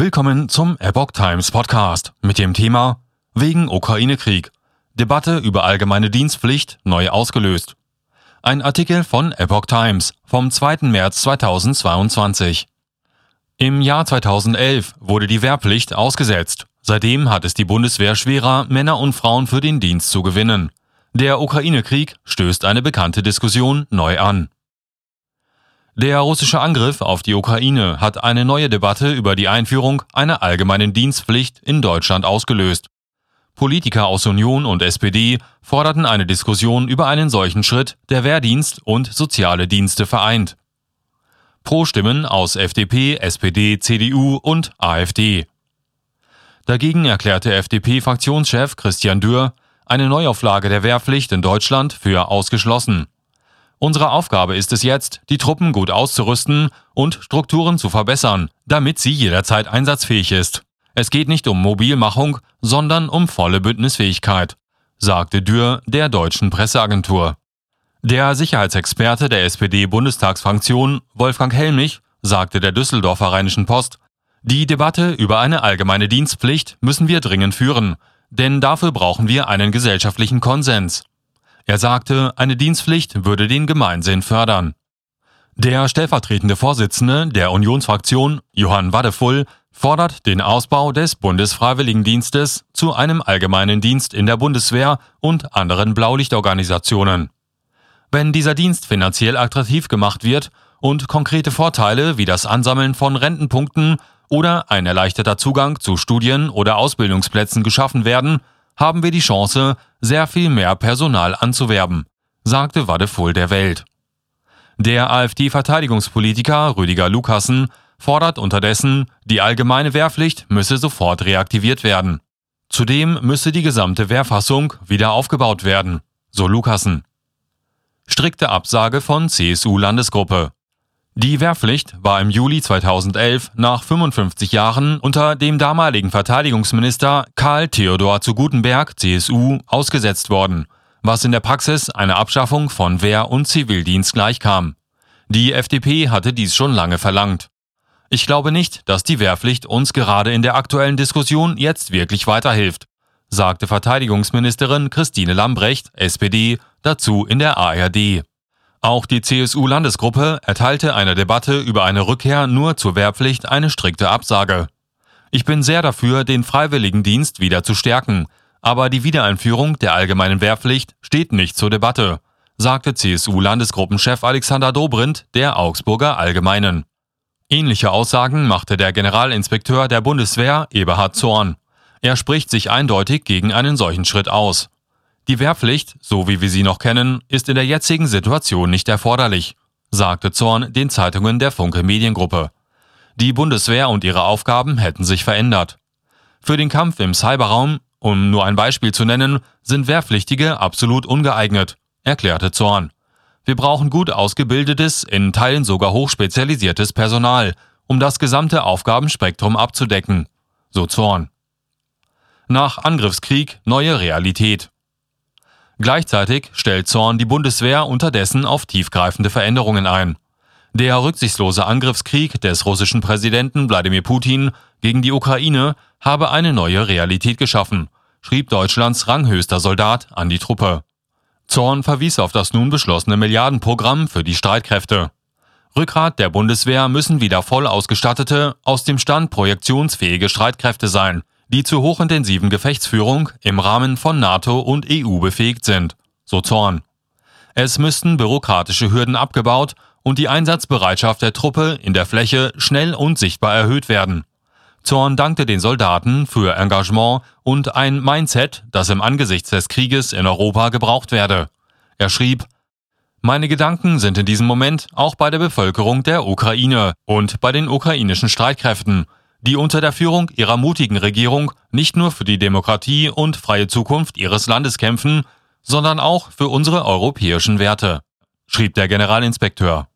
Willkommen zum Epoch Times Podcast mit dem Thema Wegen Ukraine-Krieg. Debatte über allgemeine Dienstpflicht neu ausgelöst. Ein Artikel von Epoch Times vom 2. März 2022. Im Jahr 2011 wurde die Wehrpflicht ausgesetzt. Seitdem hat es die Bundeswehr schwerer, Männer und Frauen für den Dienst zu gewinnen. Der Ukraine-Krieg stößt eine bekannte Diskussion neu an. Der russische Angriff auf die Ukraine hat eine neue Debatte über die Einführung einer allgemeinen Dienstpflicht in Deutschland ausgelöst. Politiker aus Union und SPD forderten eine Diskussion über einen solchen Schritt, der Wehrdienst und soziale Dienste vereint. Pro-Stimmen aus FDP, SPD, CDU und AfD. Dagegen erklärte FDP-Fraktionschef Christian Dürr eine Neuauflage der Wehrpflicht in Deutschland für ausgeschlossen. Unsere Aufgabe ist es jetzt, die Truppen gut auszurüsten und Strukturen zu verbessern, damit sie jederzeit einsatzfähig ist. Es geht nicht um Mobilmachung, sondern um volle Bündnisfähigkeit, sagte Dürr der deutschen Presseagentur. Der Sicherheitsexperte der SPD-Bundestagsfraktion, Wolfgang Helmich, sagte der Düsseldorfer Rheinischen Post, die Debatte über eine allgemeine Dienstpflicht müssen wir dringend führen, denn dafür brauchen wir einen gesellschaftlichen Konsens. Er sagte, eine Dienstpflicht würde den Gemeinsinn fördern. Der stellvertretende Vorsitzende der Unionsfraktion, Johann Wadefull, fordert den Ausbau des Bundesfreiwilligendienstes zu einem allgemeinen Dienst in der Bundeswehr und anderen Blaulichtorganisationen. Wenn dieser Dienst finanziell attraktiv gemacht wird und konkrete Vorteile wie das Ansammeln von Rentenpunkten oder ein erleichterter Zugang zu Studien- oder Ausbildungsplätzen geschaffen werden, haben wir die Chance, sehr viel mehr Personal anzuwerben, sagte Wadefull der Welt. Der AfD-Verteidigungspolitiker Rüdiger Lukassen fordert unterdessen, die allgemeine Wehrpflicht müsse sofort reaktiviert werden. Zudem müsse die gesamte Wehrfassung wieder aufgebaut werden, so Lukassen. Strikte Absage von CSU-Landesgruppe. Die Wehrpflicht war im Juli 2011 nach 55 Jahren unter dem damaligen Verteidigungsminister Karl Theodor zu Gutenberg, CSU, ausgesetzt worden, was in der Praxis einer Abschaffung von Wehr- und Zivildienst gleichkam. Die FDP hatte dies schon lange verlangt. Ich glaube nicht, dass die Wehrpflicht uns gerade in der aktuellen Diskussion jetzt wirklich weiterhilft, sagte Verteidigungsministerin Christine Lambrecht, SPD, dazu in der ARD. Auch die CSU-Landesgruppe erteilte einer Debatte über eine Rückkehr nur zur Wehrpflicht eine strikte Absage. Ich bin sehr dafür, den Freiwilligendienst wieder zu stärken, aber die Wiedereinführung der allgemeinen Wehrpflicht steht nicht zur Debatte, sagte CSU-Landesgruppenchef Alexander Dobrindt der Augsburger Allgemeinen. Ähnliche Aussagen machte der Generalinspekteur der Bundeswehr Eberhard Zorn. Er spricht sich eindeutig gegen einen solchen Schritt aus. Die Wehrpflicht, so wie wir sie noch kennen, ist in der jetzigen Situation nicht erforderlich, sagte Zorn den Zeitungen der Funke Mediengruppe. Die Bundeswehr und ihre Aufgaben hätten sich verändert. Für den Kampf im Cyberraum, um nur ein Beispiel zu nennen, sind Wehrpflichtige absolut ungeeignet, erklärte Zorn. Wir brauchen gut ausgebildetes, in Teilen sogar hochspezialisiertes Personal, um das gesamte Aufgabenspektrum abzudecken, so Zorn. Nach Angriffskrieg neue Realität. Gleichzeitig stellt Zorn die Bundeswehr unterdessen auf tiefgreifende Veränderungen ein. Der rücksichtslose Angriffskrieg des russischen Präsidenten Wladimir Putin gegen die Ukraine habe eine neue Realität geschaffen, schrieb Deutschlands ranghöchster Soldat an die Truppe. Zorn verwies auf das nun beschlossene Milliardenprogramm für die Streitkräfte. Rückgrat der Bundeswehr müssen wieder voll ausgestattete, aus dem Stand projektionsfähige Streitkräfte sein, die zur hochintensiven Gefechtsführung im Rahmen von NATO und EU befähigt sind, so Zorn. Es müssten bürokratische Hürden abgebaut und die Einsatzbereitschaft der Truppe in der Fläche schnell und sichtbar erhöht werden. Zorn dankte den Soldaten für Engagement und ein Mindset, das im Angesichts des Krieges in Europa gebraucht werde. Er schrieb, meine Gedanken sind in diesem Moment auch bei der Bevölkerung der Ukraine und bei den ukrainischen Streitkräften, die unter der Führung ihrer mutigen Regierung nicht nur für die Demokratie und freie Zukunft ihres Landes kämpfen, sondern auch für unsere europäischen Werte, schrieb der Generalinspekteur.